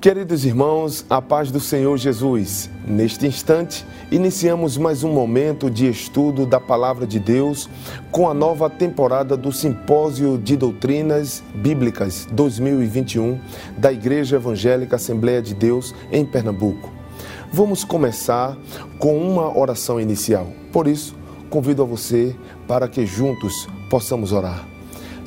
Queridos irmãos, a paz do Senhor Jesus. Neste instante, iniciamos mais um momento de estudo da Palavra de Deus com a nova temporada do Simpósio de Doutrinas Bíblicas 2021 da Igreja Evangélica Assembleia de Deus em Pernambuco. Vamos começar com uma oração inicial. Por isso, convido a você para que juntos possamos orar.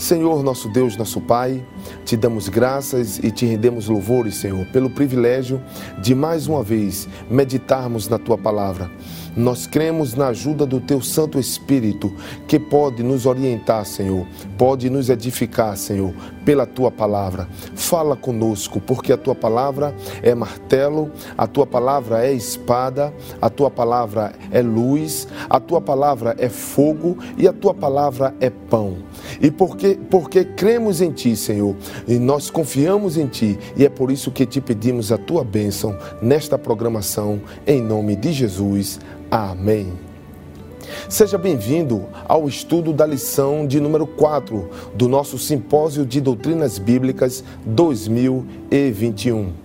Senhor, nosso Deus, nosso Pai, te damos graças e te rendemos louvores, Senhor, pelo privilégio de mais uma vez meditarmos na tua palavra. Nós cremos na ajuda do teu Santo Espírito, que pode nos orientar, Senhor, pode nos edificar, Senhor, pela tua palavra. Fala conosco, porque a tua palavra é martelo, a tua palavra é espada, a tua palavra é luz, a tua palavra é fogo e a tua palavra é pão. E porque, porque cremos em Ti, Senhor, e nós confiamos em Ti, e é por isso que te pedimos a Tua bênção nesta programação, em nome de Jesus. Amém. Seja bem-vindo ao estudo da lição de número 4 do nosso Simpósio de Doutrinas Bíblicas 2021.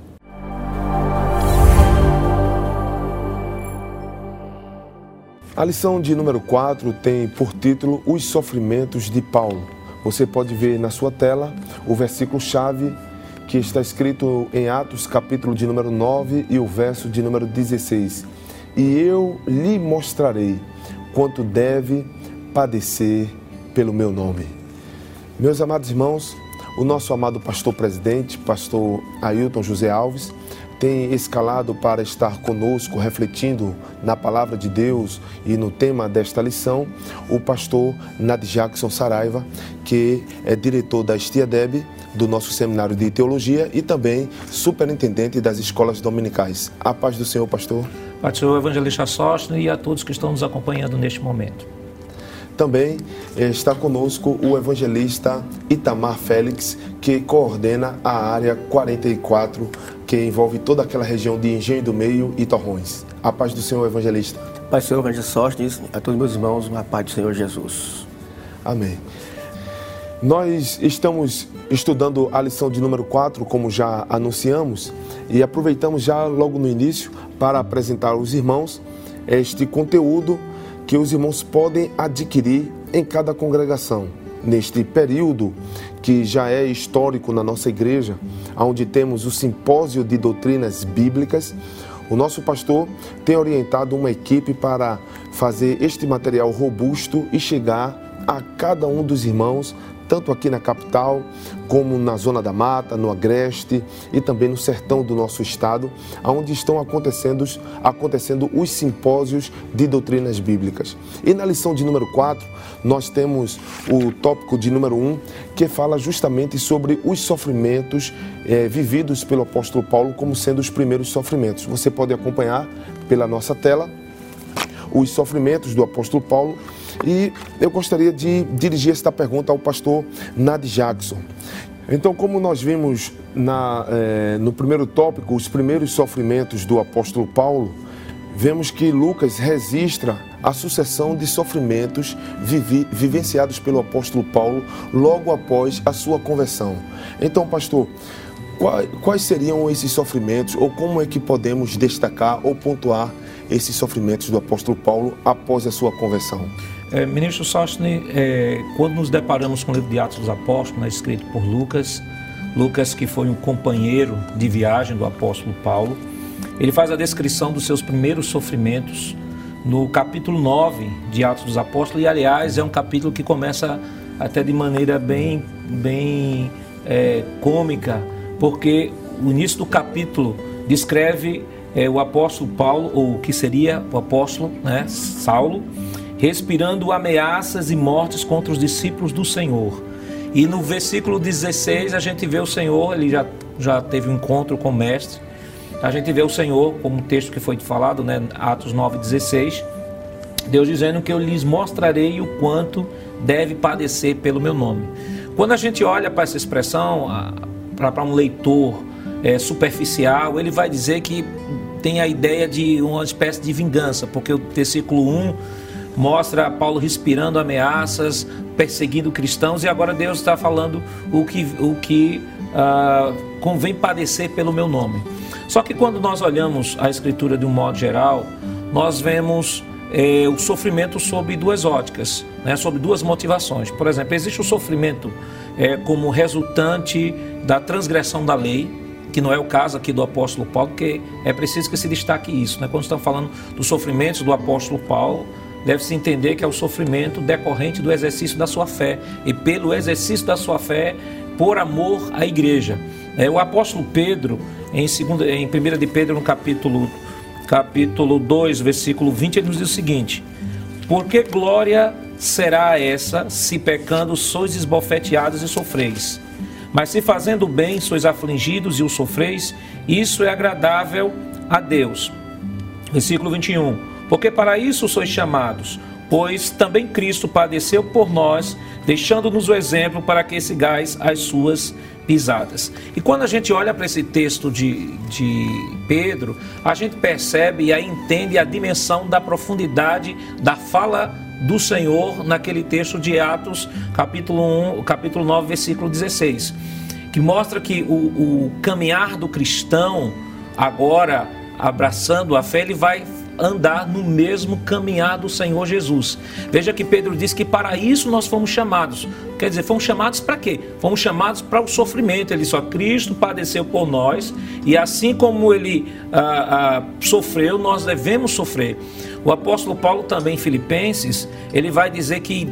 A lição de número 4 tem por título Os Sofrimentos de Paulo. Você pode ver na sua tela o versículo-chave que está escrito em Atos, capítulo de número 9 e o verso de número 16 e eu lhe mostrarei quanto deve padecer pelo meu nome. Meus amados irmãos, o nosso amado pastor presidente, pastor Ailton José Alves, tem escalado para estar conosco, refletindo na palavra de Deus e no tema desta lição, o pastor Nad Jackson Saraiva, que é diretor da Estia Deb, do nosso seminário de teologia e também superintendente das escolas dominicais. A paz do Senhor, pastor. Paz do evangelista Sóstino e a todos que estão nos acompanhando neste momento. Também eh, está conosco o evangelista Itamar Félix, que coordena a área 44, que envolve toda aquela região de Engenho do Meio e Torrões. A paz do Senhor, evangelista. Paz do Senhor, evangelista Sóstenes, a todos meus irmãos, a paz do Senhor Jesus. Amém. Nós estamos estudando a lição de número 4, como já anunciamos, e aproveitamos já logo no início para apresentar aos irmãos este conteúdo que os irmãos podem adquirir em cada congregação. Neste período que já é histórico na nossa igreja, onde temos o simpósio de doutrinas bíblicas, o nosso pastor tem orientado uma equipe para fazer este material robusto e chegar a cada um dos irmãos tanto aqui na capital, como na zona da mata, no agreste e também no sertão do nosso estado, onde estão acontecendo, acontecendo os simpósios de doutrinas bíblicas. E na lição de número 4, nós temos o tópico de número 1, que fala justamente sobre os sofrimentos é, vividos pelo apóstolo Paulo como sendo os primeiros sofrimentos. Você pode acompanhar pela nossa tela os sofrimentos do apóstolo Paulo e eu gostaria de dirigir esta pergunta ao pastor Nad Jackson. Então, como nós vimos na, eh, no primeiro tópico, os primeiros sofrimentos do apóstolo Paulo, vemos que Lucas registra a sucessão de sofrimentos vivi, vivenciados pelo apóstolo Paulo logo após a sua conversão. Então, pastor, quais, quais seriam esses sofrimentos ou como é que podemos destacar ou pontuar esses sofrimentos do apóstolo Paulo após a sua conversão? É, ministro Sostne, é, quando nos deparamos com o livro de Atos dos Apóstolos, né, escrito por Lucas, Lucas que foi um companheiro de viagem do apóstolo Paulo, ele faz a descrição dos seus primeiros sofrimentos no capítulo 9 de Atos dos Apóstolos, e aliás é um capítulo que começa até de maneira bem, bem é, cômica, porque o início do capítulo descreve é, o apóstolo Paulo, ou que seria o apóstolo né, Saulo, respirando ameaças e mortes contra os discípulos do Senhor. E no versículo 16 a gente vê o Senhor, ele já, já teve um encontro com o mestre. A gente vê o Senhor, como o texto que foi falado, né, Atos 9,16, Deus dizendo que eu lhes mostrarei o quanto deve padecer pelo meu nome. Quando a gente olha para essa expressão, para um leitor é, superficial, ele vai dizer que tem a ideia de uma espécie de vingança, porque o versículo 1 mostra Paulo respirando ameaças, perseguindo cristãos, e agora Deus está falando o que, o que ah, convém padecer pelo meu nome. Só que quando nós olhamos a Escritura de um modo geral, nós vemos é, o sofrimento sob duas óticas, né, sob duas motivações. Por exemplo, existe o sofrimento é, como resultante da transgressão da lei, que não é o caso aqui do apóstolo Paulo, porque é preciso que se destaque isso. Né? Quando estamos falando dos sofrimentos do apóstolo Paulo, deve-se entender que é o sofrimento decorrente do exercício da sua fé, e pelo exercício da sua fé, por amor à igreja. É, o apóstolo Pedro, em, segunda, em 1 de Pedro, no capítulo capítulo 2, versículo 20, ele nos diz o seguinte: Porque glória será essa, se pecando sois esbofeteados e sofreis? Mas se fazendo bem sois afligidos e o sofreis, isso é agradável a Deus. Versículo 21. Porque para isso sois chamados, pois também Cristo padeceu por nós, deixando-nos o exemplo para que sigais as suas pisadas. E quando a gente olha para esse texto de, de Pedro, a gente percebe e entende a dimensão da profundidade da fala do Senhor naquele texto de Atos, capítulo 1, capítulo 9, versículo 16, que mostra que o, o caminhar do cristão, agora abraçando a fé, ele vai andar no mesmo caminhar do Senhor Jesus. Veja que Pedro diz que para isso nós fomos chamados. Quer dizer, fomos chamados para quê? Fomos chamados para o sofrimento. Ele só Cristo padeceu por nós e assim como ele ah, ah, sofreu, nós devemos sofrer. O apóstolo Paulo também em Filipenses, ele vai dizer que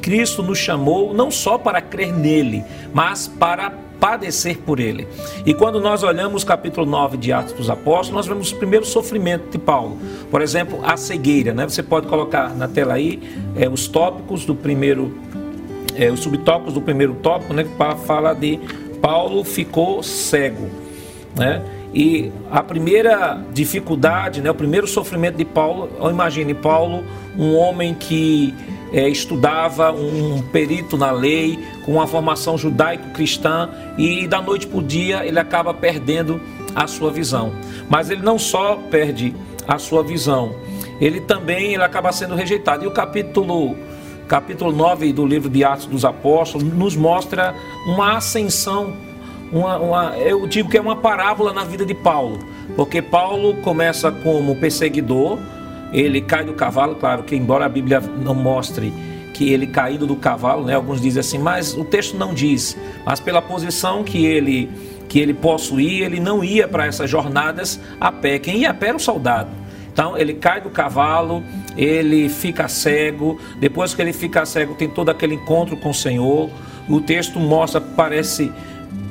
Cristo nos chamou não só para crer nele, mas para padecer por ele. E quando nós olhamos o capítulo 9 de Atos dos Apóstolos, nós vemos o primeiro sofrimento de Paulo. Por exemplo, a cegueira. Né? Você pode colocar na tela aí é, os tópicos do primeiro, é, os subtópicos do primeiro tópico, né? Falar de Paulo ficou cego. Né? E a primeira dificuldade, né, o primeiro sofrimento de Paulo, imagine Paulo, um homem que é, estudava, um perito na lei, com uma formação judaico-cristã, e da noite para o dia ele acaba perdendo a sua visão. Mas ele não só perde a sua visão, ele também ele acaba sendo rejeitado. E o capítulo, capítulo 9 do livro de Atos dos Apóstolos nos mostra uma ascensão, uma, uma, eu digo que é uma parábola na vida de Paulo, porque Paulo começa como perseguidor, ele cai do cavalo, claro que embora a Bíblia não mostre que ele caído do cavalo, né? Alguns dizem assim, mas o texto não diz. Mas pela posição que ele que ele possuía, ele não ia para essas jornadas a pé. Quem ia a pé era o soldado. Então ele cai do cavalo, ele fica cego. Depois que ele fica cego, tem todo aquele encontro com o Senhor. O texto mostra, parece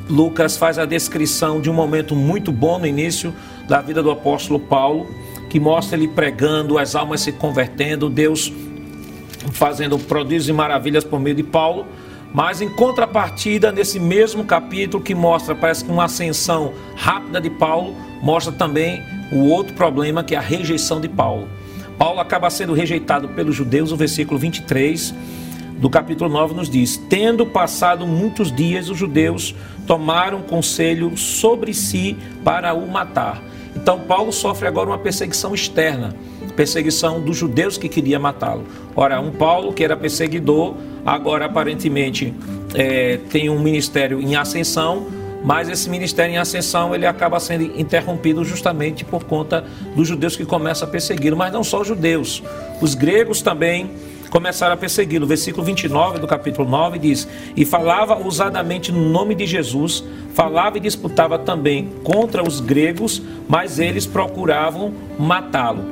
Lucas faz a descrição de um momento muito bom no início da vida do apóstolo Paulo que mostra ele pregando, as almas se convertendo, Deus fazendo prodígios e maravilhas por meio de Paulo. Mas em contrapartida, nesse mesmo capítulo que mostra, parece que uma ascensão rápida de Paulo, mostra também o outro problema que é a rejeição de Paulo. Paulo acaba sendo rejeitado pelos judeus, o versículo 23 do capítulo 9 nos diz: Tendo passado muitos dias, os judeus tomaram conselho sobre si para o matar. Então Paulo sofre agora uma perseguição externa, perseguição dos judeus que queria matá-lo. Ora, um Paulo que era perseguidor, agora aparentemente é, tem um ministério em ascensão, mas esse ministério em ascensão ele acaba sendo interrompido justamente por conta dos judeus que começam a persegui-lo, mas não só os judeus, os gregos também começaram a persegui-lo. Versículo 29 do capítulo 9 diz: E falava ousadamente no nome de Jesus, falava e disputava também contra os gregos, mas eles procuravam matá-lo.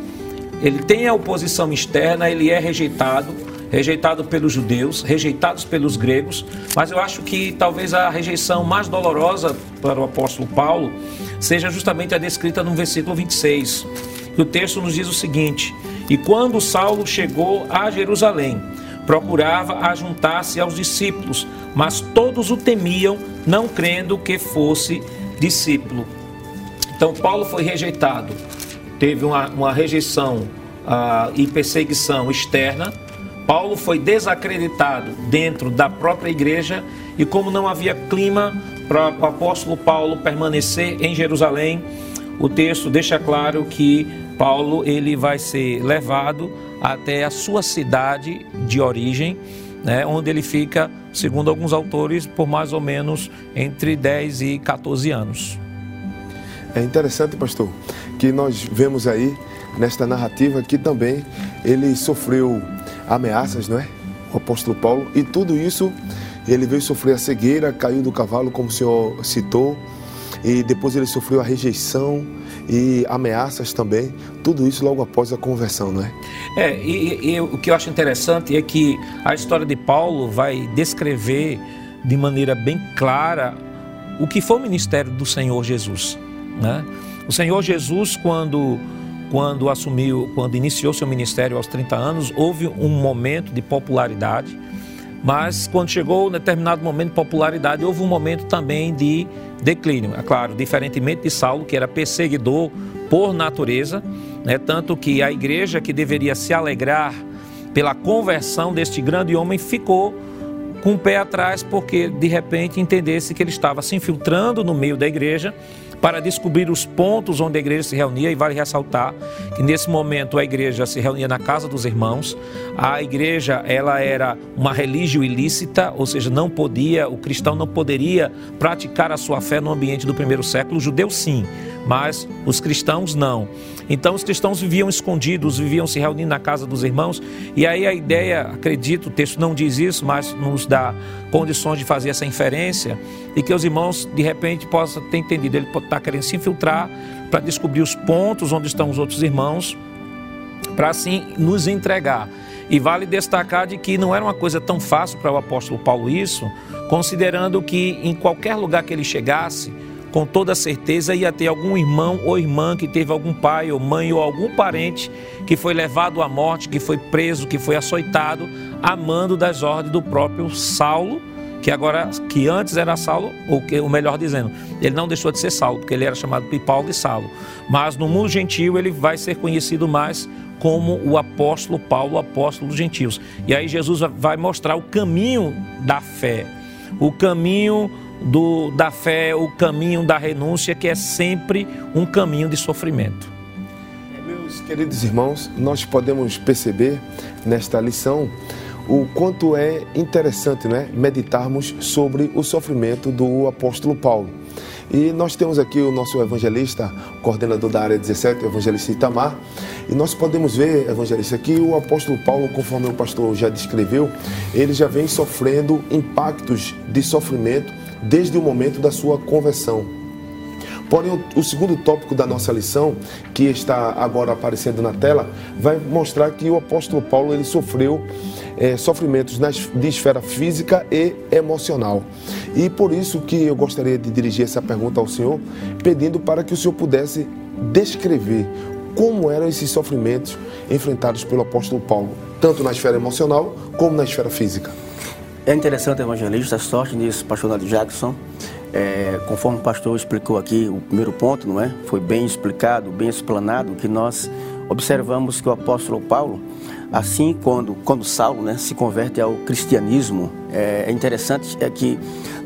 Ele tem a oposição externa, ele é rejeitado, rejeitado pelos judeus, rejeitados pelos gregos, mas eu acho que talvez a rejeição mais dolorosa para o apóstolo Paulo seja justamente a descrita no versículo 26. Que o texto nos diz o seguinte: e quando Saulo chegou a Jerusalém, procurava ajuntar-se aos discípulos, mas todos o temiam, não crendo que fosse discípulo. Então Paulo foi rejeitado, teve uma, uma rejeição uh, e perseguição externa. Paulo foi desacreditado dentro da própria igreja e como não havia clima para o apóstolo Paulo permanecer em Jerusalém, o texto deixa claro que Paulo ele vai ser levado até a sua cidade de origem né, onde ele fica, segundo alguns autores, por mais ou menos entre 10 e 14 anos. É interessante, pastor, que nós vemos aí nesta narrativa que também ele sofreu ameaças, não é? O apóstolo Paulo, e tudo isso ele veio sofrer a cegueira, caiu do cavalo, como o senhor citou, e depois ele sofreu a rejeição e ameaças também, tudo isso logo após a conversão, não é? É, e, e o que eu acho interessante é que a história de Paulo vai descrever de maneira bem clara o que foi o ministério do Senhor Jesus, né? O Senhor Jesus, quando quando assumiu, quando iniciou seu ministério aos 30 anos, houve um momento de popularidade, mas quando chegou um determinado momento de popularidade, houve um momento também de declínio. É claro, diferentemente de Saulo, que era perseguidor por natureza, né? tanto que a igreja que deveria se alegrar pela conversão deste grande homem ficou com o pé atrás porque de repente entendesse que ele estava se infiltrando no meio da igreja para descobrir os pontos onde a igreja se reunia e vale ressaltar que nesse momento a igreja se reunia na casa dos irmãos. A igreja ela era uma religião ilícita, ou seja, não podia, o cristão não poderia praticar a sua fé no ambiente do primeiro século. O judeu sim, mas os cristãos não. Então os cristãos viviam escondidos, viviam se reunindo na casa dos irmãos, e aí a ideia, acredito, o texto não diz isso, mas nos dá condições de fazer essa inferência e que os irmãos de repente possam ter entendido, ele pode estar querendo se infiltrar para descobrir os pontos onde estão os outros irmãos, para assim nos entregar. E vale destacar de que não era uma coisa tão fácil para o apóstolo Paulo isso, considerando que em qualquer lugar que ele chegasse, com toda certeza ia ter algum irmão ou irmã que teve algum pai ou mãe ou algum parente que foi levado à morte, que foi preso, que foi açoitado, a mando das ordens do próprio Saulo, que agora que antes era Saulo, ou que, o melhor dizendo, ele não deixou de ser Saulo, porque ele era chamado de Paulo de Saulo, mas no mundo gentil ele vai ser conhecido mais como o apóstolo Paulo, o apóstolo dos gentios. E aí Jesus vai mostrar o caminho da fé, o caminho do, da fé, o caminho da renúncia, que é sempre um caminho de sofrimento. Meus queridos irmãos, nós podemos perceber nesta lição o quanto é interessante né, meditarmos sobre o sofrimento do apóstolo Paulo. E nós temos aqui o nosso evangelista, coordenador da área 17, o evangelista Itamar, e nós podemos ver, evangelista, que o apóstolo Paulo, conforme o pastor já descreveu, ele já vem sofrendo impactos de sofrimento desde o momento da sua conversão. Porém, o segundo tópico da nossa lição, que está agora aparecendo na tela, vai mostrar que o apóstolo Paulo ele sofreu é, sofrimentos de esfera física e emocional. E por isso que eu gostaria de dirigir essa pergunta ao Senhor, pedindo para que o Senhor pudesse descrever como eram esses sofrimentos enfrentados pelo apóstolo Paulo, tanto na esfera emocional como na esfera física. É interessante, evangelista, a sorte nisso, pastor Nadio Jackson. É, conforme o pastor explicou aqui, o primeiro ponto, não é? Foi bem explicado, bem explanado, que nós observamos que o apóstolo Paulo, assim quando, quando Saulo né, se converte ao cristianismo, é, é interessante é que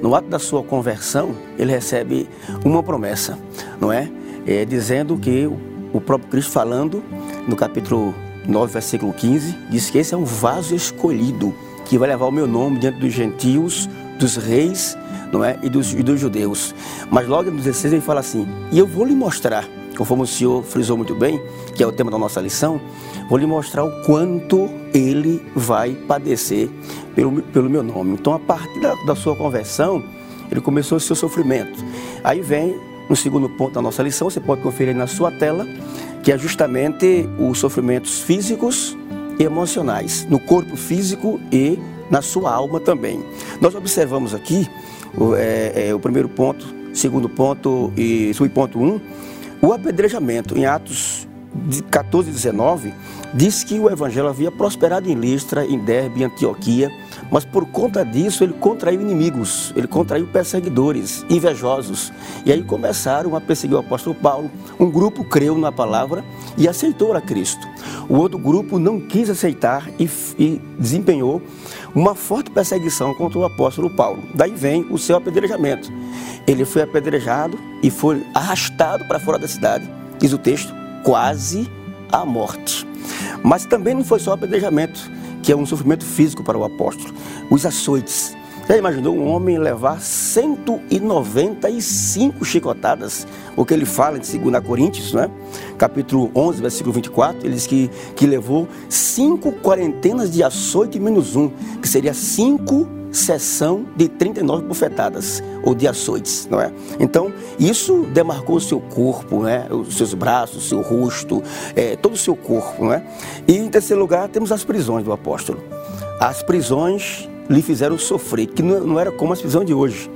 no ato da sua conversão, ele recebe uma promessa, não é? é dizendo que o próprio Cristo falando no capítulo 9, versículo 15, diz que esse é um vaso escolhido que vai levar o meu nome diante dos gentios, dos reis, não é? E dos, e dos judeus. Mas logo no 16 ele fala assim: E eu vou lhe mostrar, conforme o senhor frisou muito bem, que é o tema da nossa lição, vou lhe mostrar o quanto ele vai padecer pelo, pelo meu nome. Então, a partir da, da sua conversão, ele começou o seu sofrimento. Aí vem no segundo ponto da nossa lição, você pode conferir na sua tela, que é justamente os sofrimentos físicos emocionais, no corpo físico e na sua alma também. Nós observamos aqui o, é, é, o primeiro ponto, segundo ponto e subponto 1, um, o apedrejamento em Atos 14 e 19 diz que o evangelho havia prosperado em Listra, em Derbe, em Antioquia, mas por conta disso ele contraiu inimigos, ele contraiu perseguidores, invejosos. E aí começaram a perseguir o apóstolo Paulo. Um grupo creu na palavra e aceitou a Cristo. O outro grupo não quis aceitar e, e desempenhou uma forte perseguição contra o apóstolo Paulo. Daí vem o seu apedrejamento. Ele foi apedrejado e foi arrastado para fora da cidade, diz o texto, quase à morte. Mas também não foi só apedrejamento que é um sofrimento físico para o apóstolo. Os açoites. Já imaginou um homem levar 195 chicotadas? O que ele fala em 2 Coríntios, né? capítulo 11, versículo 24, ele diz que, que levou cinco quarentenas de açoite menos um, que seria cinco sessão de 39 bufetadas ou de açoites, não é? Então, isso demarcou o seu corpo, né? Os seus braços, o seu rosto, é, todo o seu corpo, não é? E em terceiro lugar, temos as prisões do apóstolo. As prisões lhe fizeram sofrer, que não era como as prisões de hoje.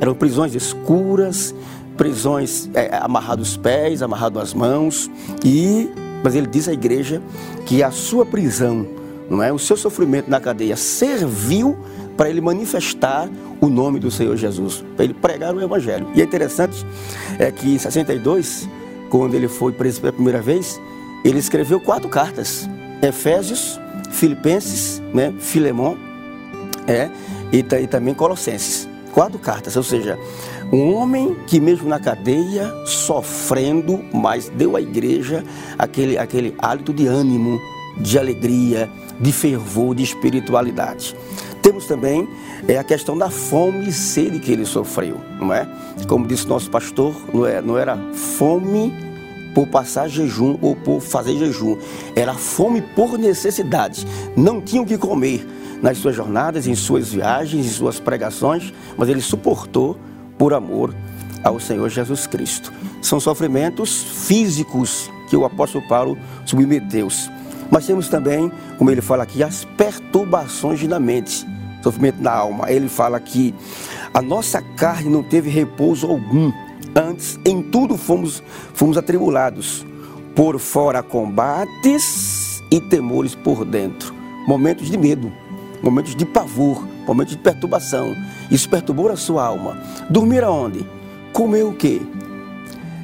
Eram prisões escuras, prisões é, amarrados os pés, amarrado as mãos, e mas ele diz à igreja que a sua prisão, não é, o seu sofrimento na cadeia serviu para ele manifestar o nome do Senhor Jesus, para ele pregar o Evangelho. E é interessante é que em 62, quando ele foi preso pela primeira vez, ele escreveu quatro cartas: Efésios, Filipenses, né, Filemon, é, e, e também Colossenses. Quatro cartas, ou seja, um homem que mesmo na cadeia, sofrendo, mas deu à igreja aquele, aquele hálito de ânimo, de alegria, de fervor, de espiritualidade. Temos também é, a questão da fome e sede que ele sofreu, não é? Como disse nosso pastor, não, é, não era fome por passar jejum ou por fazer jejum, era fome por necessidade. Não tinha o que comer nas suas jornadas, em suas viagens, em suas pregações, mas ele suportou por amor ao Senhor Jesus Cristo. São sofrimentos físicos que o apóstolo Paulo submeteu-se. Mas temos também, como ele fala aqui, as perturbações da mente sofrimento na alma. Ele fala que a nossa carne não teve repouso algum. Antes, em tudo fomos, fomos atribulados. Por fora, combates e temores por dentro. Momentos de medo, momentos de pavor, momentos de perturbação. Isso perturbou a sua alma. Dormir aonde? Comer o quê?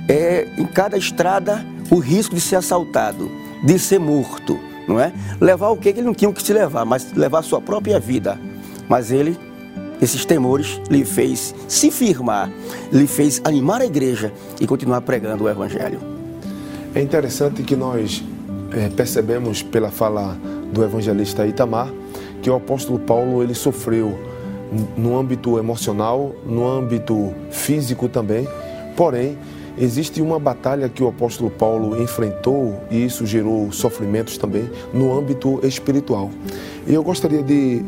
É, em cada estrada, o risco de ser assaltado, de ser morto, não é? Levar o que ele não tinha o que se levar, mas levar a sua própria vida. Mas ele, esses temores, lhe fez se firmar, lhe fez animar a igreja e continuar pregando o Evangelho. É interessante que nós é, percebemos pela fala do evangelista Itamar que o apóstolo Paulo ele sofreu no âmbito emocional, no âmbito físico também, porém existe uma batalha que o apóstolo Paulo enfrentou e isso gerou sofrimentos também no âmbito espiritual. E eu gostaria de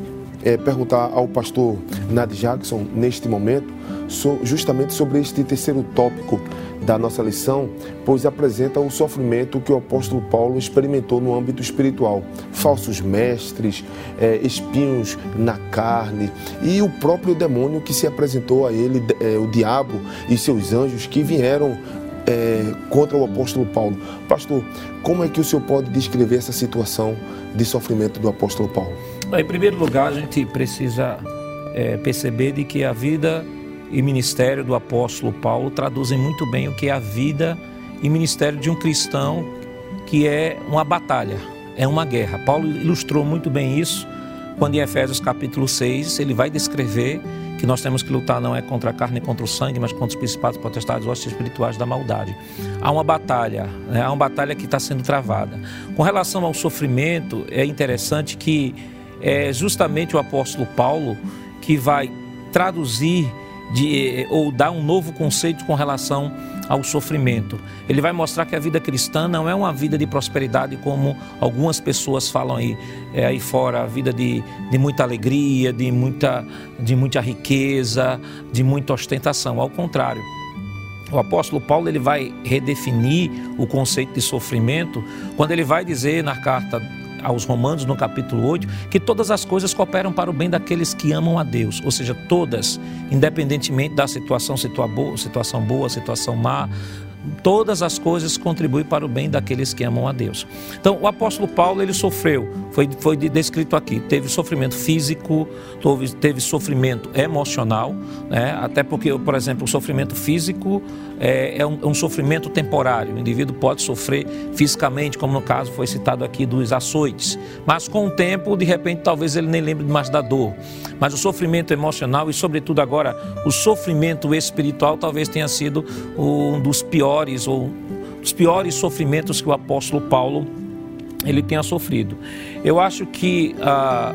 é, perguntar ao pastor Nad Jackson, neste momento, so, justamente sobre este terceiro tópico da nossa lição, pois apresenta o sofrimento que o apóstolo Paulo experimentou no âmbito espiritual. Falsos mestres, é, espinhos na carne e o próprio demônio que se apresentou a ele, é, o diabo e seus anjos que vieram é, contra o apóstolo Paulo. Pastor, como é que o senhor pode descrever essa situação de sofrimento do apóstolo Paulo? Em primeiro lugar, a gente precisa é, perceber de que a vida e ministério do apóstolo Paulo traduzem muito bem o que é a vida e ministério de um cristão, que é uma batalha, é uma guerra. Paulo ilustrou muito bem isso quando em Efésios capítulo 6 ele vai descrever que nós temos que lutar não é contra a carne e contra o sangue, mas contra os principados, potestades, hostes espirituais da maldade. Há uma batalha, né? há uma batalha que está sendo travada. Com relação ao sofrimento, é interessante que é justamente o apóstolo Paulo que vai traduzir de, ou dar um novo conceito com relação ao sofrimento. Ele vai mostrar que a vida cristã não é uma vida de prosperidade como algumas pessoas falam aí, é, aí fora, a vida de, de muita alegria, de muita, de muita riqueza, de muita ostentação. Ao contrário, o apóstolo Paulo ele vai redefinir o conceito de sofrimento quando ele vai dizer na carta aos Romanos, no capítulo 8, que todas as coisas cooperam para o bem daqueles que amam a Deus, ou seja, todas, independentemente da situação, situação boa, situação má, todas as coisas contribuem para o bem daqueles que amam a Deus. Então, o apóstolo Paulo, ele sofreu, foi, foi descrito aqui, teve sofrimento físico, teve, teve sofrimento emocional, né? até porque, por exemplo, o sofrimento físico é, é, um, é um sofrimento temporário, o indivíduo pode sofrer fisicamente, como no caso foi citado aqui dos açoites, mas com o tempo, de repente, talvez ele nem lembre mais da dor. Mas o sofrimento emocional e, sobretudo agora, o sofrimento espiritual talvez tenha sido um dos piores ou os piores sofrimentos que o apóstolo Paulo ele tenha sofrido. Eu acho que ah,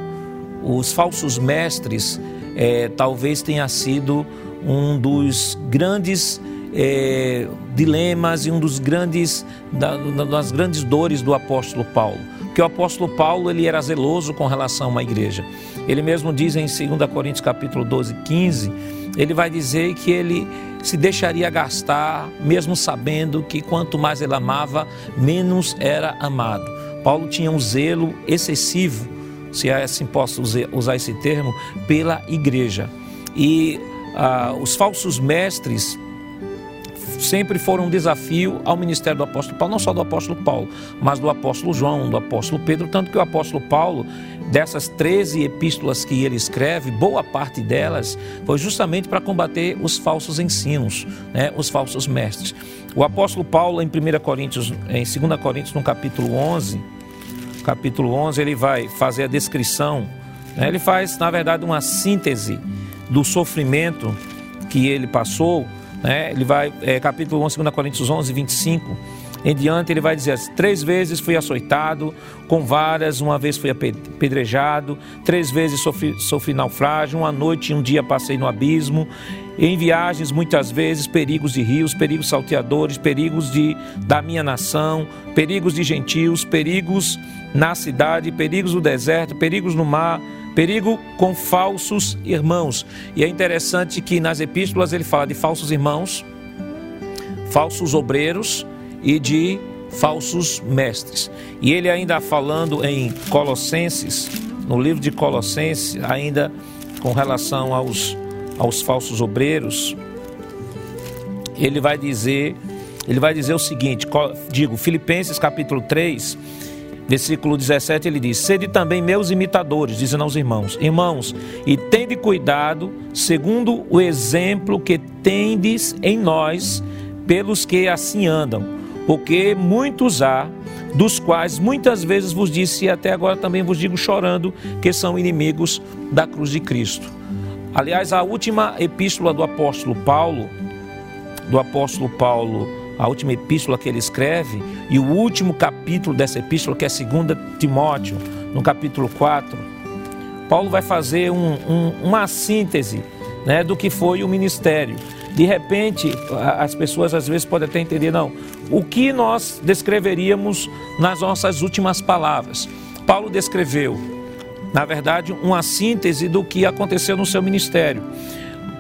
os falsos mestres é, talvez tenha sido um dos grandes é, dilemas e um dos grandes da, das grandes dores do apóstolo Paulo. Porque o apóstolo Paulo ele era zeloso com relação uma igreja. Ele mesmo diz em 2 Coríntios capítulo 12, 15, ele vai dizer que ele se deixaria gastar, mesmo sabendo que quanto mais ele amava, menos era amado. Paulo tinha um zelo excessivo, se é assim posso usar esse termo, pela igreja. E ah, os falsos mestres sempre foram um desafio ao ministério do apóstolo Paulo, não só do apóstolo Paulo, mas do apóstolo João, do apóstolo Pedro, tanto que o apóstolo Paulo, dessas 13 epístolas que ele escreve, boa parte delas foi justamente para combater os falsos ensinos, né, os falsos mestres. O apóstolo Paulo, em 1 Coríntios, em 2 Coríntios, no capítulo 11, capítulo 11, ele vai fazer a descrição, né, ele faz, na verdade, uma síntese do sofrimento que ele passou né? Ele vai, é, capítulo 11, 2 Coríntios 11, 25. Em diante, ele vai dizer: assim, Três vezes fui açoitado, com varas, uma vez fui apedrejado, três vezes sofri, sofri naufrágio, uma noite e um dia passei no abismo. Em viagens, muitas vezes, perigos de rios, perigos salteadores, perigos de, da minha nação, perigos de gentios, perigos na cidade, perigos no deserto, perigos no mar Perigo com falsos irmãos. E é interessante que nas epístolas ele fala de falsos irmãos, falsos obreiros e de falsos mestres. E ele ainda falando em Colossenses, no livro de Colossenses, ainda com relação aos, aos falsos obreiros, ele vai dizer, ele vai dizer o seguinte, digo, Filipenses capítulo 3, Versículo 17 ele diz: Sede também meus imitadores, dizendo aos irmãos: Irmãos, e tende cuidado, segundo o exemplo que tendes em nós, pelos que assim andam, porque muitos há, dos quais muitas vezes vos disse, e até agora também vos digo chorando, que são inimigos da cruz de Cristo. Aliás, a última epístola do apóstolo Paulo, do apóstolo Paulo a última epístola que ele escreve, e o último capítulo dessa epístola, que é 2 Timóteo, no capítulo 4, Paulo vai fazer um, um, uma síntese né, do que foi o ministério. De repente, as pessoas às vezes podem até entender, não, o que nós descreveríamos nas nossas últimas palavras? Paulo descreveu, na verdade, uma síntese do que aconteceu no seu ministério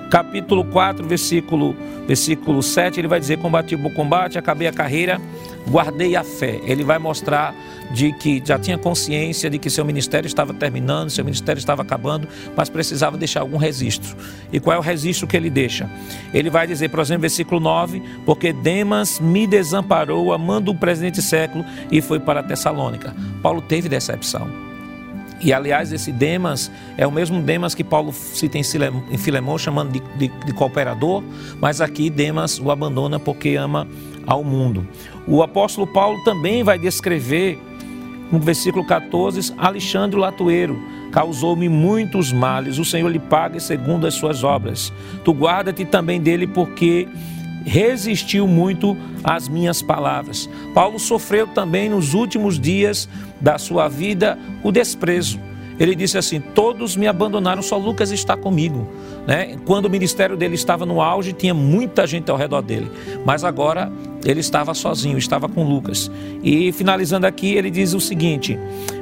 capítulo 4, versículo, versículo 7, ele vai dizer: Combati o combate, acabei a carreira, guardei a fé. Ele vai mostrar de que já tinha consciência de que seu ministério estava terminando, seu ministério estava acabando, mas precisava deixar algum registro. E qual é o registro que ele deixa? Ele vai dizer, por exemplo, versículo 9: Porque Demas me desamparou, amando o presente século, e foi para Tessalônica. Paulo teve decepção. E aliás, esse Demas é o mesmo Demas que Paulo cita em Filemão, chamando de, de, de, cooperador, mas aqui Demas o abandona porque ama ao mundo. O apóstolo Paulo também vai descrever, no versículo 14, Alexandre Latueiro, causou-me muitos males, o Senhor lhe pague segundo as suas obras. Tu guarda-te também dele, porque resistiu muito às minhas palavras. Paulo sofreu também nos últimos dias da sua vida o desprezo. Ele disse assim: Todos me abandonaram, só Lucas está comigo. Né? Quando o ministério dele estava no auge, tinha muita gente ao redor dele, mas agora ele estava sozinho, estava com Lucas. E finalizando aqui, ele diz o seguinte: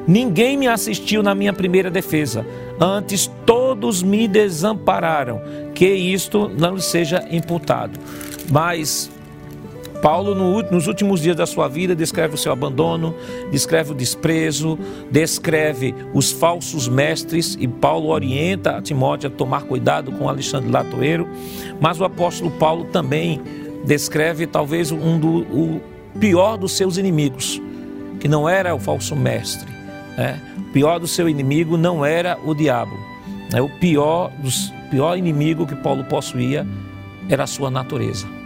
Ninguém me assistiu na minha primeira defesa, antes todos me desampararam, que isto não seja imputado. Mas Paulo, no, nos últimos dias da sua vida, descreve o seu abandono, descreve o desprezo, descreve os falsos mestres, e Paulo orienta a Timóteo a tomar cuidado com Alexandre Latoeiro. Mas o apóstolo Paulo também descreve talvez um do o pior dos seus inimigos, que não era o falso mestre. Né? O pior do seu inimigo não era o diabo. Né? O pior, dos, pior inimigo que Paulo possuía era a sua natureza.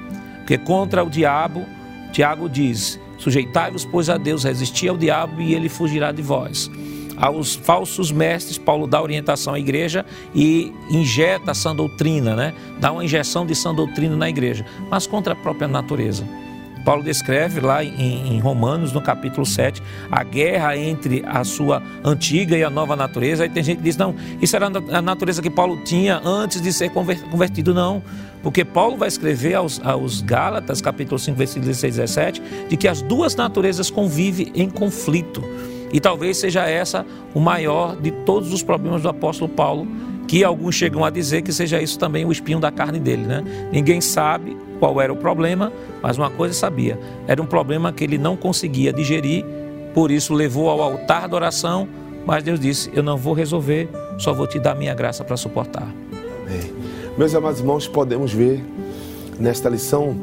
Porque contra o diabo, Tiago diz: sujeitai-vos, pois, a Deus, resisti ao diabo e ele fugirá de vós. Aos falsos mestres, Paulo dá orientação à igreja e injeta sã doutrina, né? dá uma injeção de sã doutrina na igreja, mas contra a própria natureza. Paulo descreve lá em, em, Romanos, no capítulo 7, a guerra entre a sua antiga e a nova natureza. Aí tem gente que diz: não, isso era a natureza que Paulo tinha antes de ser convertido. Não, porque Paulo vai escrever aos, aos Gálatas, capítulo 5, versículo 16 e 17, de que as duas naturezas convivem em conflito. E talvez seja essa o maior de todos os problemas do apóstolo Paulo, que alguns chegam a dizer que seja isso também o espinho da carne dele, né? Ninguém sabe qual era o problema, mas uma coisa sabia: era um problema que ele não conseguia digerir, por isso levou ao altar da oração. Mas Deus disse: Eu não vou resolver, só vou te dar minha graça para suportar. Amém. Meus amados irmãos, podemos ver nesta lição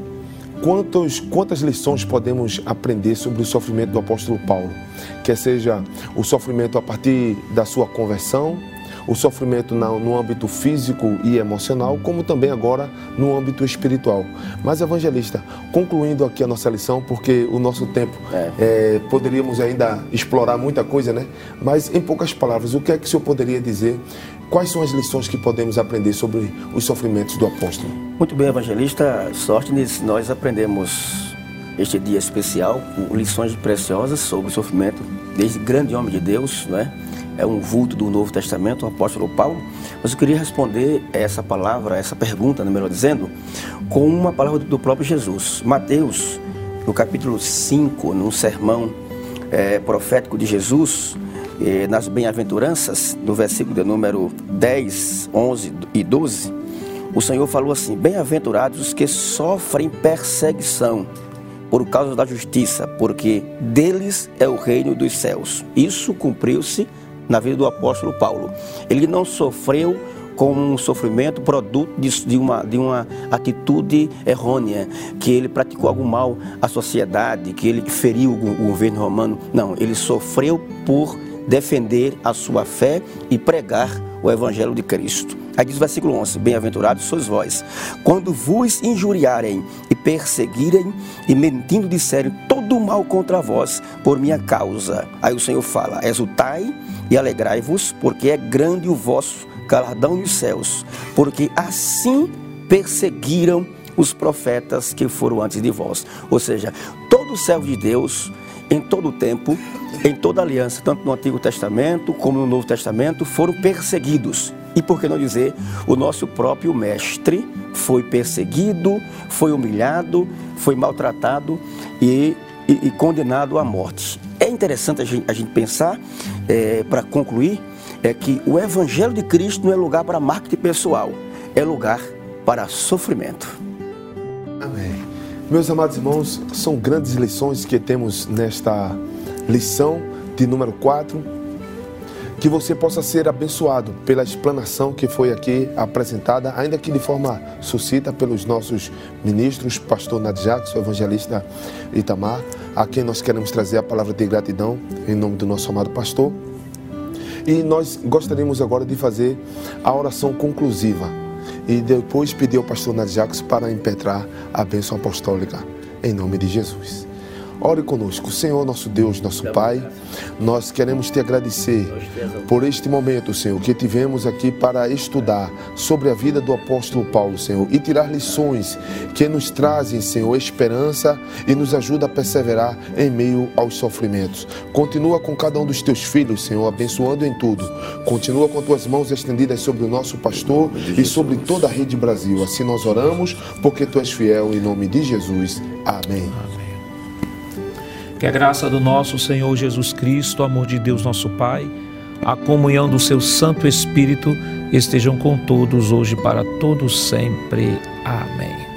quantos, quantas lições podemos aprender sobre o sofrimento do apóstolo Paulo, quer seja o sofrimento a partir da sua conversão, o sofrimento no âmbito físico e emocional, como também agora no âmbito espiritual. Mas, evangelista, concluindo aqui a nossa lição, porque o nosso tempo é. É, poderíamos ainda explorar muita coisa, né? Mas, em poucas palavras, o que é que o senhor poderia dizer? Quais são as lições que podemos aprender sobre os sofrimentos do apóstolo? Muito bem, evangelista Sóstenes, nós aprendemos este dia especial com lições preciosas sobre o sofrimento deste grande homem de Deus, né? É um vulto do Novo Testamento, o apóstolo Paulo. Mas eu queria responder essa palavra, essa pergunta, né, melhor dizendo, com uma palavra do próprio Jesus. Mateus, no capítulo 5, num sermão é, profético de Jesus, é, nas bem-aventuranças, no versículo de número 10, 11 e 12, o Senhor falou assim: Bem-aventurados os que sofrem perseguição por causa da justiça, porque deles é o reino dos céus. Isso cumpriu-se na vida do apóstolo Paulo. Ele não sofreu com um sofrimento produto de, uma, de uma atitude errônea, que ele praticou algum mal à sociedade, que ele feriu o, o governo romano. Não, ele sofreu por defender a sua fé e pregar o evangelho de Cristo. Aí diz o versículo 11: Bem-aventurados sois vós, quando vos injuriarem e perseguirem e mentindo disserem todo mal contra vós por minha causa. Aí o Senhor fala: Exultai e alegrai-vos, porque é grande o vosso galardão nos céus, porque assim perseguiram os profetas que foram antes de vós. Ou seja, todo servo de Deus, em todo tempo, em toda aliança, tanto no Antigo Testamento como no Novo Testamento, foram perseguidos. E por que não dizer, o nosso próprio mestre foi perseguido, foi humilhado, foi maltratado e, e, e condenado à morte. Interessante a gente, a gente pensar, é, para concluir, é que o Evangelho de Cristo não é lugar para marketing pessoal, é lugar para sofrimento. Amém. Meus amados irmãos, são grandes lições que temos nesta lição de número 4. Que você possa ser abençoado pela explanação que foi aqui apresentada, ainda que de forma sucinta, pelos nossos ministros, pastor Nadjackson, evangelista Itamar a quem nós queremos trazer a palavra de gratidão em nome do nosso amado pastor. E nós gostaríamos agora de fazer a oração conclusiva e depois pedir ao pastor Nadjax para impetrar a bênção apostólica em nome de Jesus. Ore conosco, Senhor, nosso Deus, nosso Pai. Nós queremos te agradecer por este momento, Senhor, que tivemos aqui para estudar sobre a vida do apóstolo Paulo, Senhor, e tirar lições que nos trazem, Senhor, esperança e nos ajuda a perseverar em meio aos sofrimentos. Continua com cada um dos teus filhos, Senhor, abençoando em tudo. Continua com tuas mãos estendidas sobre o nosso pastor e sobre toda a rede Brasil. Assim nós oramos, porque tu és fiel em nome de Jesus. Amém. Que a graça do nosso Senhor Jesus Cristo, o amor de Deus nosso Pai, a comunhão do seu Santo Espírito estejam com todos hoje para todos sempre. Amém.